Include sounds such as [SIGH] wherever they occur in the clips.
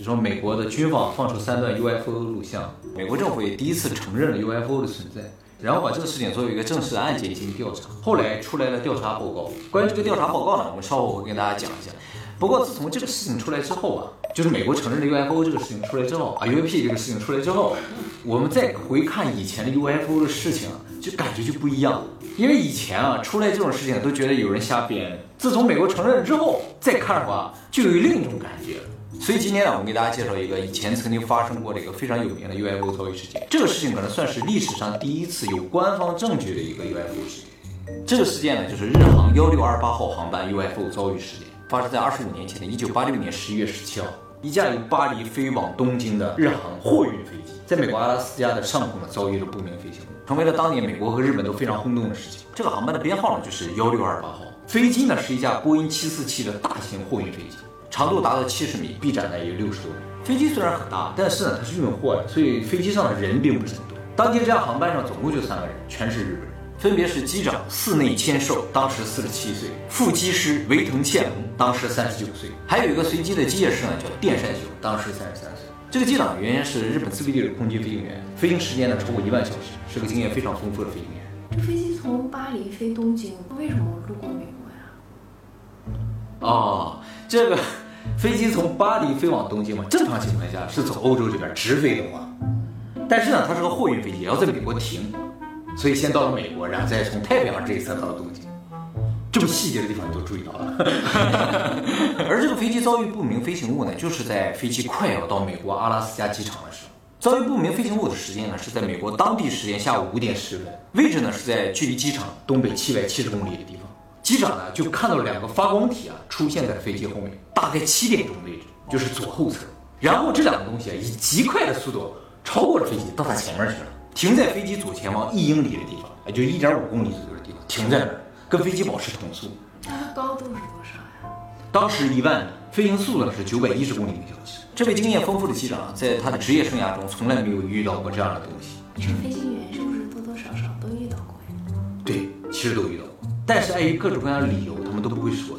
就说美国的军方放出三段 UFO 录像，美国政府也第一次承认了 UFO 的存在，然后把这个事情作为一个正式的案件进行调查。后来出来了调查报告，关于这个调查报告呢，我们稍后会跟大家讲一下。不过自从这个事情出来之后啊，就是美国承认了 UFO 这个事情出来之后啊，UAP 这个事情出来之后，我们再回看以前的 UFO 的事情，就感觉就不一样。因为以前啊，出来这种事情都觉得有人瞎编，自从美国承认之后，再看的话，就有另一种感觉。所以今天呢，我们给大家介绍一个以前曾经发生过的一个非常有名的 UFO 遭遇事件。这个事情可能算是历史上第一次有官方证据的一个 UFO 事件。这个事件呢，就是日航幺六二八号航班 UFO 遭遇事件，发生在二十五年前的一九八六年十一月十七号，一架由巴黎飞往东京的日航货运飞机，在美国阿拉斯加的上空呢遭遇了不明飞行物，成为了当年美国和日本都非常轰动的事情。这个航班的编号呢就是幺六二八号，飞机呢是一架波音七四七的大型货运飞机。长度达到七十米，臂展呢也有六十多米。飞机虽然很大，但是呢它是运货的，所以飞机上的人并不是很多。当天这架航班上总共就三个人，全是日本人，分别是机长寺内千寿，当时四十七岁；副机师维藤茜隆，当时三十九岁；还有一个随机的机械师呢叫电山雄，当时三十三岁。这个机长原先是日本自卫队的空军飞行员，飞行时间呢超过一万小时，是个经验非常丰富的飞行员。这飞机从巴黎飞东京，为什么路过美国呀？哦，这个。飞机从巴黎飞往东京嘛，正常情况下是从欧洲这边直飞的话，但是呢，它是个货运飞机，也要在美国停，所以先到了美国，然后再从太平洋这一侧到了东京。这么细节的地方你都注意到了。[LAUGHS] 而这个飞机遭遇不明飞行物呢，就是在飞机快要到美国阿拉斯加机场的时候，遭遇不明飞行物的时间呢是在美国当地时间下午五点十分，位置呢是在距离机场东北七百七十公里的地方。机长呢就看到了两个发光体啊出现在飞机后面，大概七点钟位置，就是左后侧。然后这两个东西啊以极快的速度超过了飞机，到它前面去了，停在飞机左前方一英里的地方，也就一点五公里左右的地方，停在那儿，跟飞机保持同速。那它高度是多少呀？当时一万米，飞行速度呢是九百一十公里每小时。这位经验丰富的机长在他的职业生涯中从来没有遇到过这样的东西。你说飞行员是不是多多少少都遇到过呀？对，其实都遇到过。但是碍于各种各样的理由，他们都不会说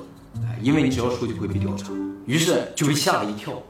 因为你只要说就会被调查，于是就被吓了一跳。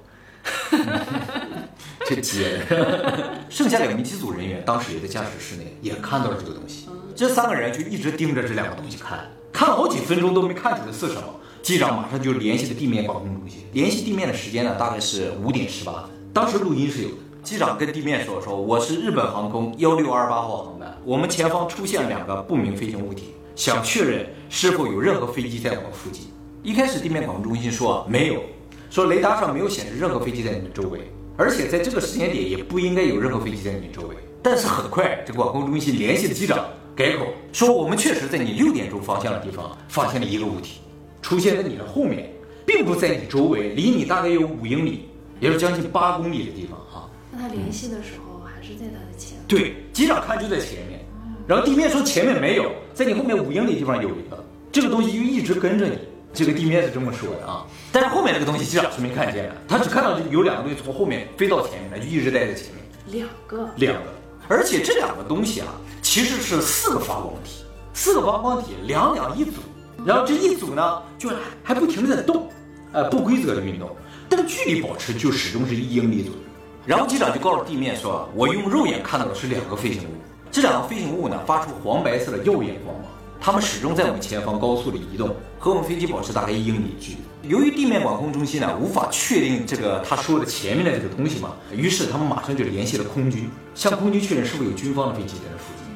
[LAUGHS] 这姐的，剩下两名机组人员当时也在驾驶室内，也看到了这个东西。这三个人就一直盯着这两个东西看，看了好几分钟都没看出来是什么。机长马上就联系了地面管控中心，联系地面的时间呢大概是五点十八分，当时录音是有的。机长跟地面说：“说我是日本航空幺六二八号航班，我们前方出现两个不明飞行物体。”想确认是否有任何飞机在我们附近。一开始地面管控中心说没有，说雷达上没有显示任何飞机在你们周围，而且在这个时间点也不应该有任何飞机在你们周围。但是很快，这个管控中心联系了机长，改口说我们确实在你六点钟方向的地方发现了一个物体，出现在你的后面，并不在你周围，离你大概有五英里，也是将近八公里的地方哈。那他联系的时候还是在他的前？对，机长看就在前面。然后地面说前面没有，在你后面五英里地方有一个，这个东西就一直跟着你。这个地面是这么说的啊，但是后面这个东西机长是没看见的，他只看到有两个东西从后面飞到前面来，就一直待在前面。两个，两个，而且这两个东西啊，其实是四个发光体，四个发光体两两一组，然后这一组呢就还不停的在动，呃，不规则的运动，但距离保持就始终是一英里左右。然后机长就告诉地面说，我用肉眼看到的是两个飞行物。这两个飞行物呢，发出黄白色的耀眼光。芒，他们始终在我们前方高速的移动，和我们飞机保持大概一英里距离。由于地面管控中心呢无法确定这个他说的前面的这个东西嘛，于是他们马上就联系了空军，向空军确认是否有军方的飞机在那附近。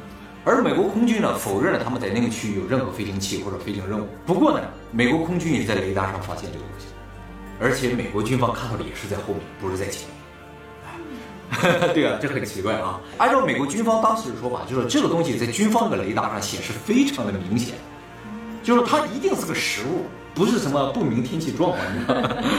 而美国空军呢否认了他们在那个区域有任何飞行器或者飞行任务。不过呢，美国空军也在雷达上发现这个东西，而且美国军方看到的也是在后面，不是在前面。[LAUGHS] 对啊，这很奇怪啊！按照美国军方当时的说法，就是这个东西在军方的雷达上显示非常的明显，就是它一定是个实物，不是什么不明天气状况。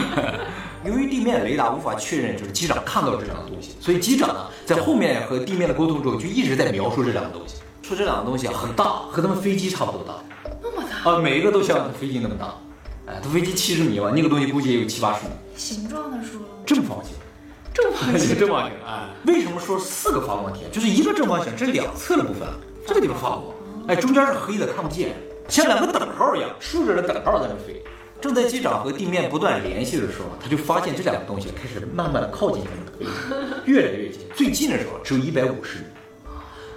[LAUGHS] 由于地面雷达无法确认，就是机长看到这两个东西，所以机长呢在后面和地面的沟通中，就一直在描述这两个东西，说这两个东西啊很大，和他们飞机差不多大，那么大啊，每一个都像飞机那么大。哎，它飞机七十米吧，那个东西估计也有七八十米。形状的说正方形。[LAUGHS] 正方形，正方形啊！为什么说四个发光体？就是一个正方形，这两侧的部分，这个地方发光，哎，中间是黑的，看不见，像两个等号一样，竖着的等号在那飞。正在机长和地面不断联系的时候，他就发现这两个东西开始慢慢的靠近他们的飞机，[LAUGHS] 越来越近。最近的时候只有一百五十米。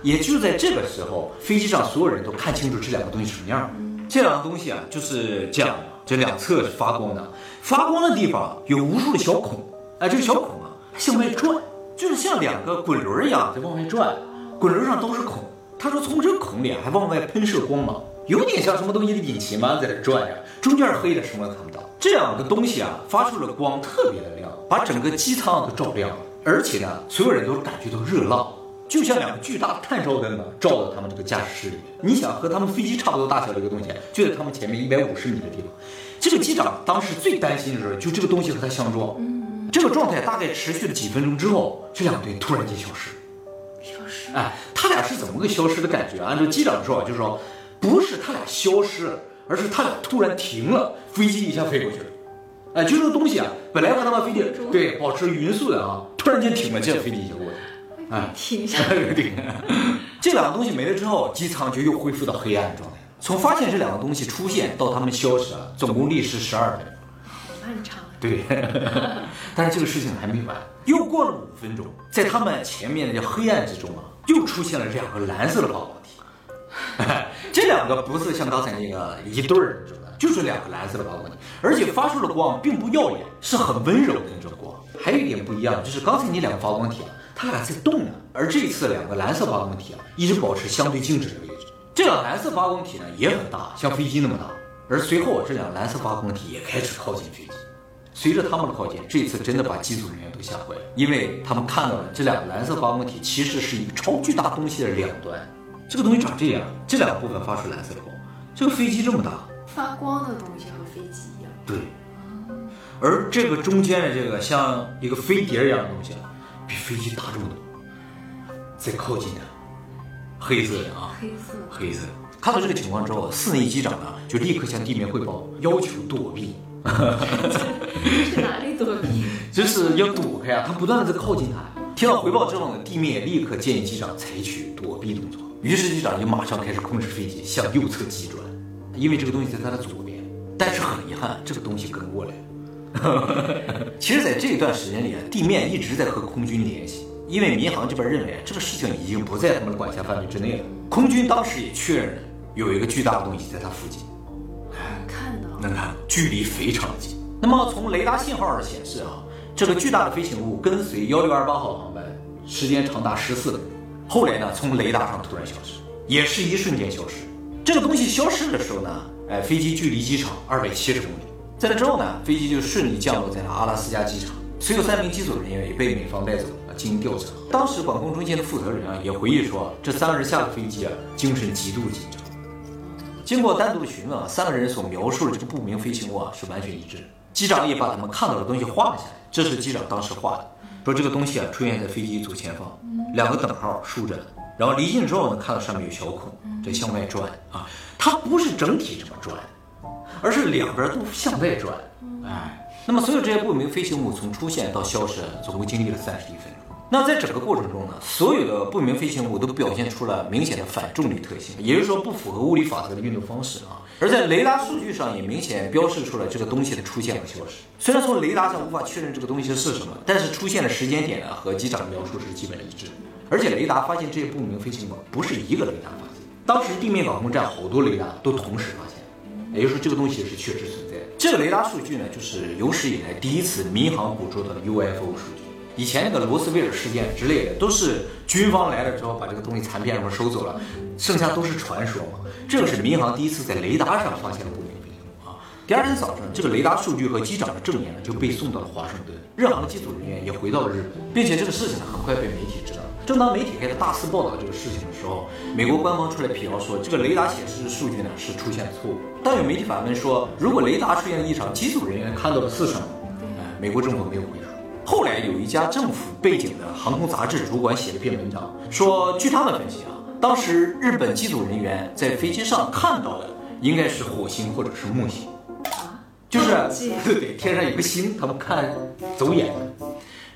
也就在这个时候，飞机上所有人都看清楚这两个东西什么样了。这两个东西啊，就是这样，这两侧是发光的，发光的地方有无数的小孔，哎，这个小孔啊向外转，就是像两个滚轮一样在往外转，滚轮上都是孔。他说从这个孔里啊还往外喷射光芒，有点像什么东西的引擎嘛，在这转呀，中间是黑的，什么都看不到。这两个东西啊发出了光，特别的亮，把整个机舱都照亮了，而且呢，所有人都感觉到热浪。就像两个巨大的探照灯呢，照到他们这个驾驶室里面。你想和他们飞机差不多大小的一个东西，就在他们前面一百五十米的地方。这个机长当时最担心的是，就这个东西和他相撞。这个状态大概持续了几分钟之后，这两队突然间消失。消失。哎，他俩是怎么个消失的感觉？按照机长的说法，就是说，不是他俩消失了，而是他俩突然停了，飞机一下飞过去了。哎，就这个东西啊，本来和他们飞机对保持匀速的啊，突然间停了，这飞机就过去了。哎，停一下。[LAUGHS] 对，这两个东西没了之后，机舱就又恢复到黑暗状态。从发现这两个东西出现到他们消失了，总共历时十二分钟。好漫长。对，但是这个事情还没完。又过了五分钟，在他们前面的黑暗之中啊，又出现了两个蓝色的发光体。[LAUGHS] 这两个不是像刚才那个一对儿，就是两个蓝色的发光体，而且发出的光并不耀眼，是很温柔的那种光。还有一点不一样，就是刚才那两个发光体啊。它俩在动呢，而这次两个蓝色发光体啊，一直保持相对静止的位置。这两蓝色发光体呢也很大，像飞机那么大。而随后这两蓝色发光体也开始靠近飞机。随着他们的靠近，这次真的把机组人员都吓坏了，因为他们看到了这两个蓝色发光体其实是一个超巨大东西的两端。这个东西长这样，这两个部分发出蓝色的光。这个飞机这么大，发光的东西和飞机一样。对。而这个中间的这个像一个飞碟一样的东西。比飞机大这么多，再靠近点，黑色的啊，黑色，黑色。看到这个情况之后，四内机长呢就立刻向地面汇报，要求躲避。去哪里躲避？就是要躲开啊！他不断的在靠近他。听到回报之后呢，地面立刻建议机长采取躲避动作。于是机长就马上开始控制飞机向右侧急转，因为这个东西在他的左边。但是很遗憾，这个东西跟过来了。其实，在这一段时间里啊，地面一直在和空军联系，因为民航这边认为这个事情已经不在他们的管辖范围之内了。空军当时也确认了有一个巨大的东西在它附近，看到能看，距离非常近。那么从雷达信号上显示啊，这个巨大的飞行物跟随幺六二八号航班时间长达十四个钟，后来呢，从雷达上突然消失，也是一瞬间消失。这个东西消失的时候呢，哎，飞机距离机场二百七十公里。在那之后呢，飞机就顺利降落在了阿拉斯加机场，随后三名机组人员也被美方带走了进行调查。当时管控中心的负责人啊也回忆说，这三个人下了飞机啊，精神极度紧张。经过单独的询问啊，三个人所描述的这个不明飞行物啊是完全一致。机长也把他们看到的东西画了下来，这是机长当时画的，说这个东西啊出现在飞机左前方，两个等号竖着，然后离近之后呢，看到上面有小孔在向外转啊，它不是整体这么转。而是两边都向外转，哎，那么所有这些不明飞行物从出现到消失，总共经历了三十一分钟。那在整个过程中呢，所有的不明飞行物都表现出了明显的反重力特性，也就是说不符合物理法则的运动方式啊。而在雷达数据上也明显标示出了这个东西的出现和消失。虽然从雷达上无法确认这个东西是什么，但是出现的时间点呢和机长的描述是基本一致。而且雷达发现这些不明飞行物不是一个雷达发现，当时地面管控站好多雷达都同时发现。也就是说，这个东西是确实存在的。这个雷达数据呢，就是有史以来第一次民航捕捉的 UFO 数据。以前那个罗斯威尔事件之类的，都是军方来了之后把这个东西残片什么收走了，剩下都是传说嘛。这个是民航第一次在雷达上发现了不明飞行物啊。第二天早上，这个雷达数据和机长的证言呢，就被送到了华盛顿，日航的机组人员也回到了日本，并且这个事情呢，很快被媒体知道。正当媒体开始大肆报道这个事情的时候，美国官方出来辟谣说，这个雷达显示的数据呢是出现了错误。当有媒体反问说，如果雷达出现了异常，机组人员看到了是什么？哎，美国政府没有回答。后来有一家政府背景的航空杂志主管写了一篇文章，说据他们分析啊，当时日本机组人员在飞机上看到的应该是火星或者是木星，就是对对，天上有个星，他们看走眼了。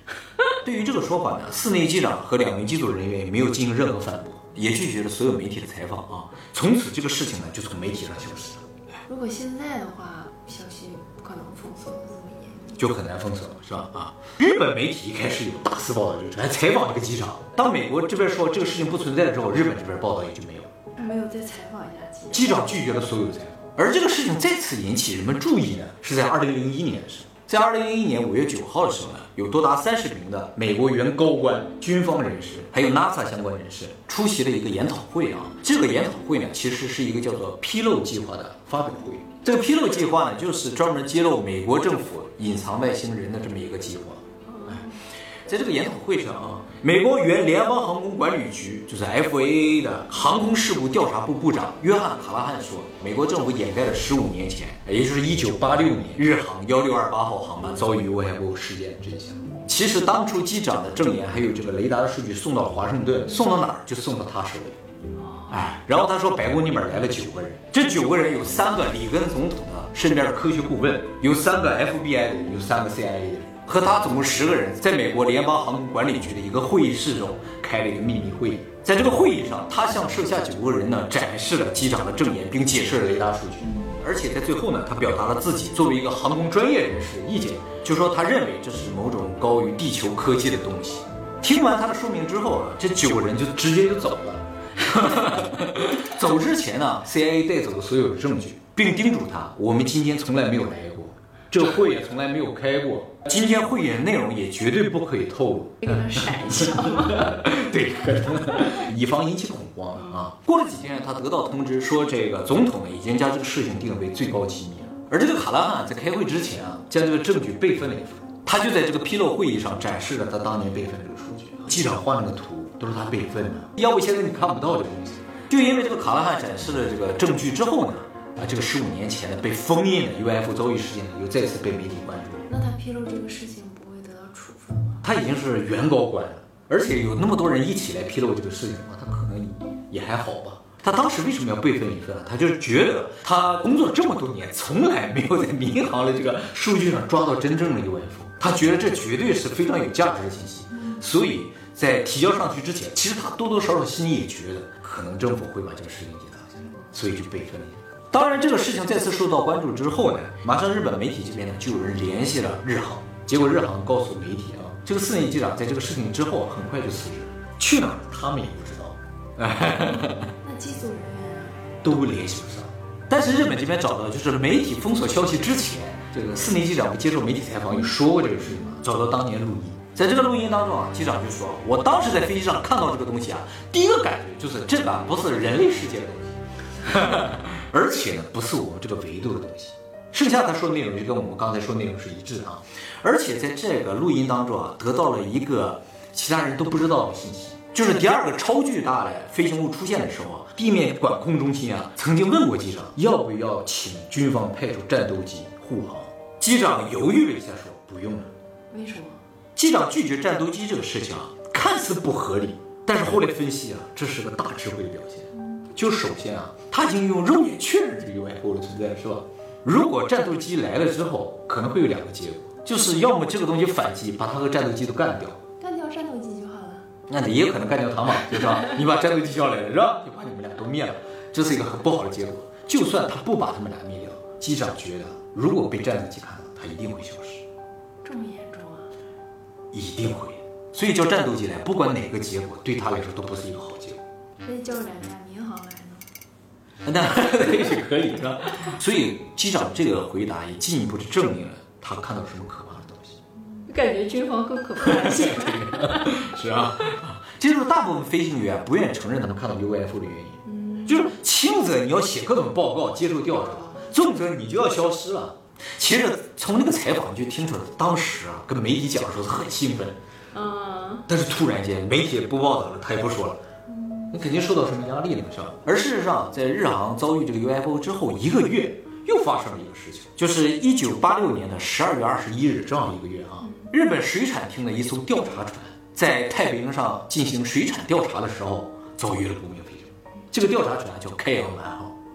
[LAUGHS] 对于这个说法呢，寺内机长和两名机组人员也没有进行任何反驳，也拒绝了所有媒体的采访啊。从此，这个事情呢就从媒体上消失了。如果现在的话，消息不可能封锁的这么严密。就很难封锁了，是吧？啊，日本媒体一开始有大肆报道这个事，还采访这个机长。当美国这边说这个事情不存在了之后，日本这边报道也就没有了。没有再采访一下机机长拒绝了所有的采访。而这个事情再次引起人们注意呢，是在二零零一年的时候。在二零零一年五月九号的时候呢，有多达三十名的美国原高官、军方人士，还有 NASA 相关人士出席了一个研讨会啊。这个研讨会呢，其实是一个叫做“披露计划”的发表会。这个披露计划呢，就是专门揭露美国政府隐藏外星人的这么一个计划。哎，在这个研讨会上啊，美国原联邦航空管理局就是 FAA 的航空事故调查部部长约翰·卡拉汉说，美国政府掩盖了十五年前，也就是一九八六年日航幺六二八号航班遭遇 UFO 事件的真相。其实当初机长的证言还有这个雷达的数据送到华盛顿，送到哪儿就送到他手里。哎，然后他说白宫那边来了九个人，这九个人有三个里根总统的身边的科学顾问，有三个 FBI 的人，有三个 CIA 的人，和他总共十个人，在美国联邦航空管理局的一个会议室中开了一个秘密会议。在这个会议上，他向剩下九个人呢展示了机长的证言，并解释了雷达数据。而且在最后呢，他表达了自己作为一个航空专业人士的意见，就说他认为这是某种高于地球科技的东西。听完他的说明之后啊，这九个人就直接就走了。[LAUGHS] 走之前呢，CIA 带走了所有的证据，并叮嘱他：我们今天从来没有来过，这会也从来没有开过，今天会议的内容也绝对不可以透露。给他闪一下。[LAUGHS] 对，[LAUGHS] 以防引起恐慌啊。过了几天，他得到通知说，这个总统呢已经将这个事情定为最高机密了。而这个卡拉汉在开会之前啊，将这个证据备份了一份，他就在这个披露会议上展示了他当年备份这个数据。记者画了个图都是他备份的，要不现在你看不到这个东西。就因为这个卡拉汉展示了这个证据之后呢，啊，这个十五年前的被封印的 UFO 遭遇事件呢，又再次被媒体关注。那他披露这个事情不会得到处分吗？他已经是原高管了，而且有那么多人一起来披露这个事情的话，他可能也还好吧。他当时为什么要备份一份啊？他就是觉得他工作这么多年，从来没有在民航的这个数据上抓到真正的 UFO，他觉得这绝对是非常有价值的信息，所以在提交上去之前，其实他多多少少心里也觉得可能政府会把这个事情给拿下来，所以就备份了。当然，这个事情再次受到关注之后呢，马上日本媒体这边呢就有人联系了日航，结果日航告诉媒体啊，这个四年机长在这个事情之后很快就辞职，去哪儿他们也不知道。那机组人员啊，都联系不上。但是日本这边找到，就是媒体封锁消息之前，这个四年机长不接受媒体采访有说过这个事情嘛？找到当年录音，在这个录音当中啊，机长就说：“我当时在飞机上看到这个东西啊，第一个感觉就是这个啊不是人类世界的东西，[LAUGHS] 而且呢不是我们这个维度的东西。”剩下他说的内容就跟我们刚才说的内容是一致的啊。而且在这个录音当中啊，得到了一个其他人都不知道的信息。就是第二个超巨大的飞行物出现的时候啊，地面管控中心啊曾经问过机长要不要请军方派出战斗机护航。机长犹豫了一下说不用了。为什么？机长拒绝战斗机这个事情啊，看似不合理，但是后来分析啊，这是个大智慧的表现。就首先啊，他已经用肉眼确认这个 UFO 的存在，是吧？如果战斗机来了之后，可能会有两个结果，就是要么这个东西反击，把它和战斗机都干掉。干掉战斗机就好了。那也有可能干掉他嘛，对吧？[LAUGHS] 你把战斗机叫来了，是吧？就把你们俩都灭了，这是一个很不好的结果。就算他不把他们俩灭掉，机长觉得如果被战斗机看到，他一定会消失，重啊？一定会。所以叫战斗机来，不管哪个结果，对他来说都不是一个好结果。[LAUGHS] 可以叫两架民航来呢？那也许可以，是吧？所以机长这个回答也进一步的证明了他看到什么可怕的东西。感觉军方更可怕一些。[LAUGHS] 是啊，这 [LAUGHS] 就是大部分飞行员不愿意承认他们看到 UFO 的原因。就是轻则你要写各种报告接受调查，重则你就要消失了。其实从那个采访你就听出来，当时啊跟媒体讲的时候是很兴奋，嗯，但是突然间媒体也不报道了，他也不说了。那肯定受到什么压力了，是吧？而事实上，在日航遭遇这个 UFO 之后一个月，又发生了一个事情，就是一九八六年的十二月二十一日，正好一个月啊。日本水产厅的一艘调查船在太平洋上进行水产调查的时候，遭遇了不明飞行物。这个调查船叫开阳丸号，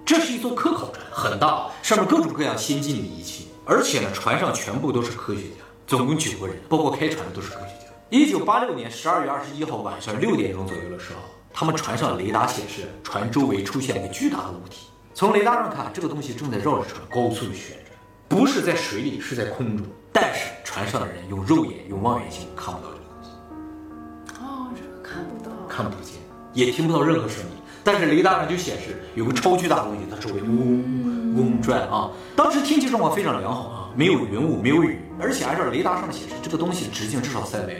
这是一艘科考船，很大，上面各种各样先进的仪器，而且呢，船上全部都是科学家，总共九个人，包括开船的都是科学家。一九八六年十二月二十一号晚上六点钟左右的时候。他们船上的雷达显示，船周围出现了一个巨大的物体，从雷达上看，这个东西正在绕着船高速的旋转，不是在水里，是在空中。但是船上的人用肉眼、用望远镜看不到这个东西，哦，这个看不到。看不见，也听不到任何声音。但是雷达上就显示有个超巨大的东西，它周围嗡嗡转啊。当时天气状况非常良好啊，没有云雾，没有雨，而且按照雷达上的显示，这个东西直径至少三百米，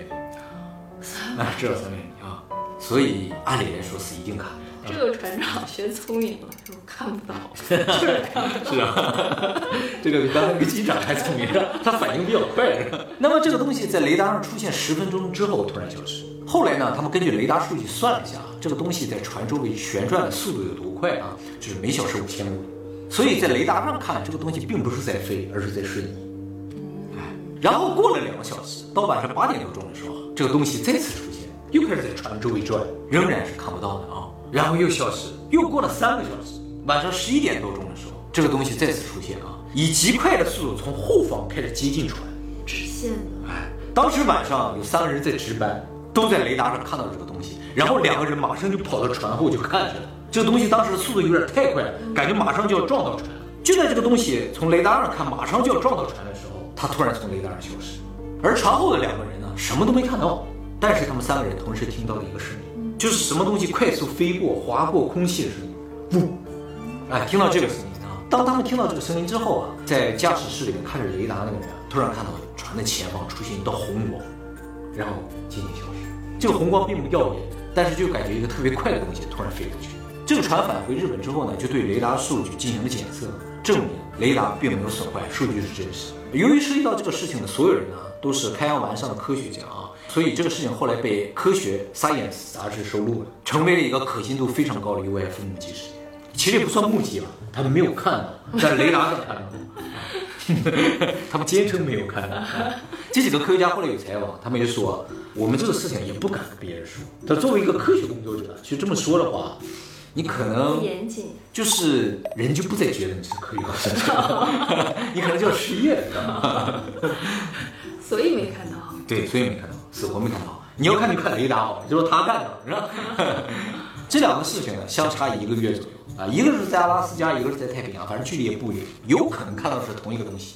啊，至少三百米啊。所以按理来说是一定看。这个船长学聪明了，说看不到，[LAUGHS] 就是看不到。是啊，[LAUGHS] 这个比刚才那个机长还聪明，[LAUGHS] 他反应比较快。那么这个东西在雷达上出现十分钟之后突然消失。后来呢，他们根据雷达数据算了一下，这个东西在船周围旋转的速度有多快啊？就是每小时五千公里。所以在雷达上看，这个东西并不是在飞，而是在瞬移。哎，然后过了两个小时，到晚上八点多钟的时候，这个东西再次出现，又开始在船周围转，仍然是看不到的啊。然后又消失，又过了三个小时，晚上十一点多钟的时候，这个东西再次出现啊，以极快的速度从后方开始接近船。直线的。哎，当时晚上有三个人在值班，都在雷达上看到了这个东西，然后两个人马上就跑到船后就看去了。这个东西当时速度有点太快了，感觉马上就要撞到船了。就在这个东西从雷达上看马上就要撞到船的时候，它突然从雷达上消失，而船后的两个人呢，什么都没看到，但是他们三个人同时听到了一个声音，就是什么东西快速飞过、划过空气的声音，呜，哎，听到这个声音啊，当他们听到这个声音之后啊，在驾驶室里面看着雷达那个人，突然看到船的前方出现一道红光，然后渐渐消失。这个红光并不耀眼，但是就感觉一个特别快的东西突然飞过去。这个船返回日本之后呢，就对雷达数据进行了检测，证明雷达并没有损坏，数据是真实。由于涉及到这个事情的所有人呢，都是开阳丸上的科学家啊，所以这个事情后来被《科学 Science》杂志收录了，成为了一个可信度非常高的 UFO 目击事件。其实也不算目击吧，他们没有看到，在雷达上看到。[LAUGHS] 他们坚称没有看到。[LAUGHS] 这几个科学家后来有采访，他们就说，我们这个事情也不敢跟别人说。他作为一个科学工作者，其实这么说的话，你可能严谨。就是人就不再觉得你是科学家，[LAUGHS] 你可能就要失业了，知道吗？所以没看到。对，所以没看到，死活没看到。你要看就看雷达好，就说他干的，是吧？这两个事情呢，相差一个月左右啊，一个是在阿拉斯加，一个是在太平洋，反正距离也不远，有可能看到的是同一个东西。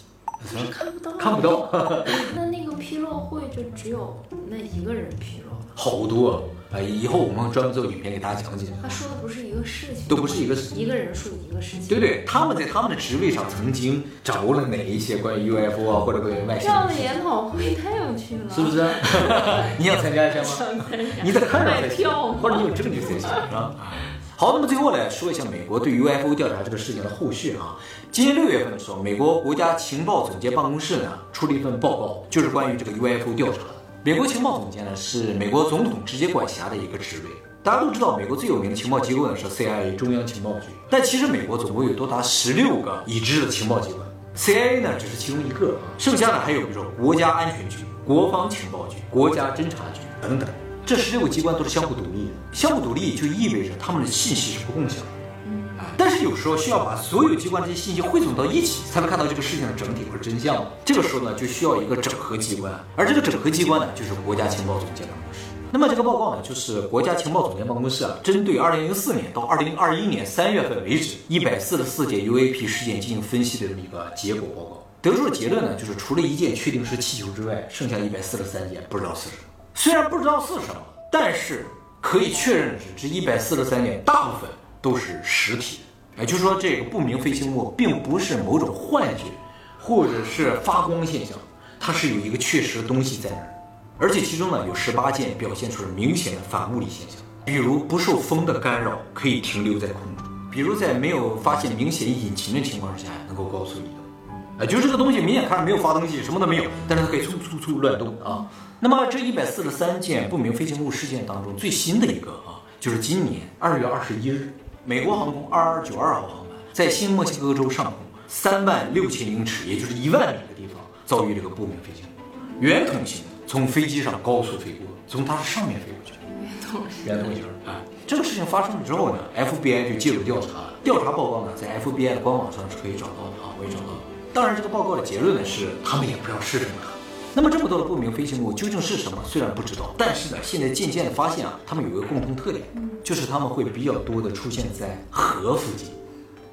看不到。看不到，那那个披露会就只有那一个人披露了。好多啊！以后我们专门做影片给大家讲解。他说的不是一个事情，都不是一个一个人说一个事情。对对，他们在他们的职位上曾经掌握了哪一些关于 UFO 啊或者关于外星人的事情，样的研讨会太有趣了，是不是？[LAUGHS] [LAUGHS] 你想参加一下吗？你在看着买才行，或者你有证据才行，是吧？好，那么最后来说一下美国对 UFO 调查这个事情的后续啊。今年六月份的时候，美国国家情报总监办公室呢出了一份报告，就是关于这个 UFO 调查的。美国情报总监呢是美国总统直接管辖的一个职位。大家都知道，美国最有名的情报机构呢是 CIA 中央情报局，但其实美国总共有多达十六个已知的情报机关，CIA 呢只是其中一个，剩下的还有比如说国家安全局、国防情报局、国家侦察局等等。这十六个机关都是相互独立的，相互独立就意味着他们的信息是不共享的。但是有时候需要把所有机关这些信息汇总到一起，才能看到这个事情的整体或者真相。这个时候呢，就需要一个整合机关，而这个整合机关呢，就是国家情报总监办公室。那么这个报告呢，就是国家情报总监办公室啊，针对二零零四年到二零二一年三月份为止一百四十四件 UAP 事件进行分析的这么一个结果报告。得出的结论呢，就是除了一件确定是气球之外，剩下一百四十三件不知道是什么。虽然不知道是什么，但是可以确认的是，这一百四十三件大部分都是实体的。也就是说，这个不明飞行物并不是某种幻觉，或者是发光现象，它是有一个确实的东西在那儿。而且其中呢，有十八件表现出了明显的反物理现象，比如不受风的干扰，可以停留在空中；比如在没有发现明显引擎的情况之下，能够高速移动。啊，就这个东西明显看着没有发动机，什么都没有，但是它可以突突突乱动啊。那么这一百四十三件不明飞行物事件当中，最新的一个啊，就是今年二月二十一日，美国航空二二九二号航班在新墨西哥州上空三万六千英尺，也就是一万米的地方，遭遇了个不明飞行物，圆筒形，从飞机上高速飞过，从它上面飞过去。圆筒形啊。这个事情发生了之后呢，FBI 就介入调查了，调查报告呢在 FBI 的官网上是可以找到的啊，我也找到了。当然，这个报告的结论呢是他们也不知道是什么。那么这么多的不明飞行物究竟是什么？虽然不知道，但是呢，现在渐渐的发现啊，它们有一个共同特点，就是它们会比较多的出现在河附近。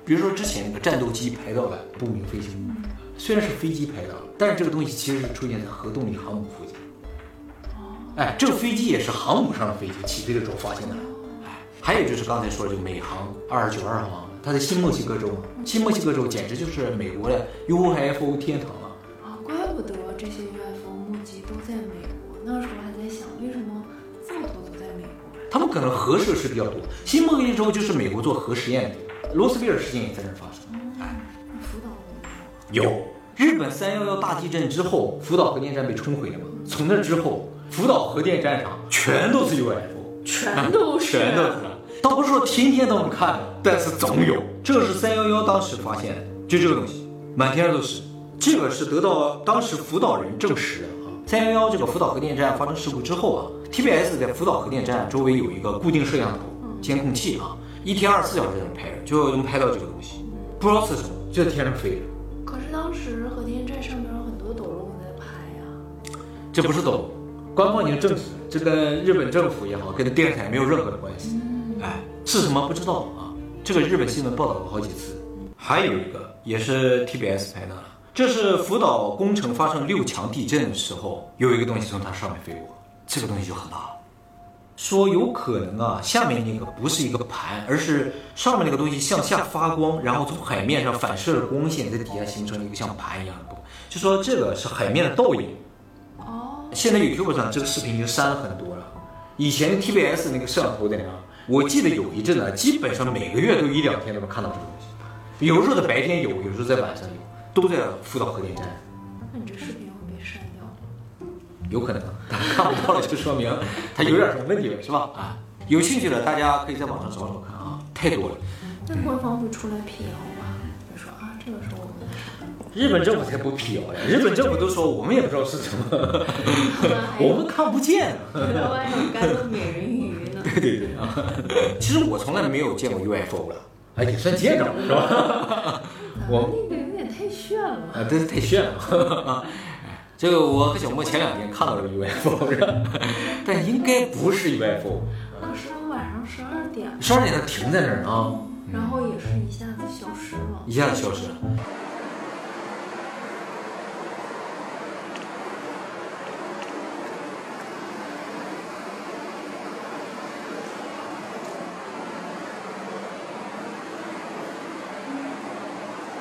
比如说之前那个战斗机拍到的不明飞行物，虽然是飞机拍到了，但是这个东西其实是出现在核动力航母附近。哎，这个飞机也是航母上的飞机，起飞的时候发现的。哎，还有就是刚才说的，就美航二十九二航，它在新墨西哥州嘛，新墨西哥州简直就是美国的 UFO 天堂在美国。那个时候还在想，为什么这么多都在美国？他们可能核设施比较多，新墨西哥州就是美国做核实验的，罗斯威尔事件也在这儿发生。哎，那福岛有？日本三幺幺大地震之后，福岛核电站被冲毁了嘛？从那之后，福岛核电站上全都是 UFO，[LAUGHS] 全都是，全都是。倒不是说天天都能看到，但是总有。这是三幺幺当时发现的，就这个东西，满天都是。这个是得到当时福岛人证实的啊。三幺幺这个福岛核电站发生事故之后啊，TBS 在福岛核电站周围有一个固定摄像头、监控器啊，一天二十四小时在那拍着，就能拍到这个东西。不知道是什么，就在天上飞着。可是当时核电站上面有很多斗笼在拍呀。这不是抖，官方已经证实，这跟日本政府也好，跟电视台没有任何的关系。哎，是什么不知道啊？这个日本新闻报道过好几次。还有一个也是 TBS 拍的，这是福岛工程发生六强地震的时候，有一个东西从它上面飞过，这个东西就很大了。说有可能啊，下面那个不是一个盘，而是上面那个东西向下发光，然后从海面上反射光线在底下形成了一个像盘一样的部分。就说这个是海面的倒影。哦，现在 YouTube 上这个视频已经删了很多了。以前 TBS 那个摄像头在那，我记得有一阵呢，基本上每个月都一两天都能看到这个东西。有时候在白天有，有时候在晚上有，都在福岛核电站。那你这视频会被删掉吗？有可能，[LAUGHS] 看不到了，就说明 [LAUGHS] 它有点什么问题了，是吧？啊，有兴趣的大家可以在网上找找看啊，太多了。那官方会出来辟谣吗？就说啊，这个是我们。日本政府才不辟谣呀！日本政府都说我们也不知道是什么，[LAUGHS] 我们看不见。老外还有干的美人鱼呢。对对对啊！其实我从来没有见过 UFO 了，哎，也算见着了，是吧？我那个有点太炫了。啊，真是太炫了！[LAUGHS] 哎，这个我和小莫前两天看到了个 UFO，[LAUGHS] 但应该不是 UFO。当时晚上十二点，十二点它停在那儿啊，然后也是一下子消失了。一下子消失了。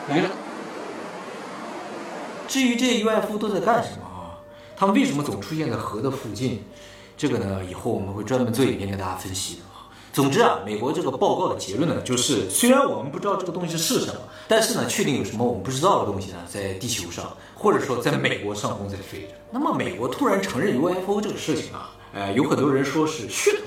没了。至于这些 UFO 都在干什么啊？他们为什么总出现在河的附近？这个呢，以后我们会专门做影片跟大家分析的啊。总之啊，美国这个报告的结论呢，就是虽然我们不知道这个东西是什么，但是呢，确定有什么我们不知道的东西呢，在地球上或者说在美国上空在飞着。那么美国突然承认 UFO 这个事情啊，呃，有很多人说是噱头。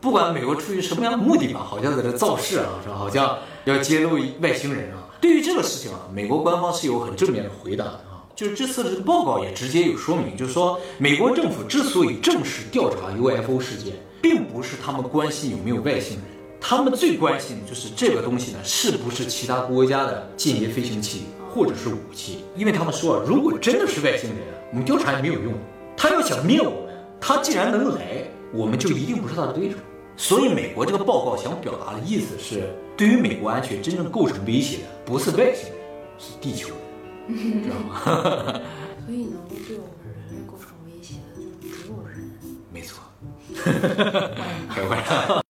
不管美国出于什么样的目的吧，好像在这造势啊，说？好像要揭露外星人。对于这个事情啊，美国官方是有很正面的回答的啊。就是这次这个报告也直接有说明，就是说美国政府之所以正式调查 UFO 事件，并不是他们关心有没有外星人，他们最关心的就是这个东西呢是不是其他国家的间谍飞行器或者是武器，因为他们说，如果真的是外星人，我们调查也没有用，他要想灭我们，他既然能来，我们就一定不是他的对手。所以，美国这个报告想表达的意思是，对于美国安全真正构成威胁的，不是外星人，是地球人，知道吗？[LAUGHS] 所以能够对我们人类构成威胁的，就是只有人。没错，开玩笑。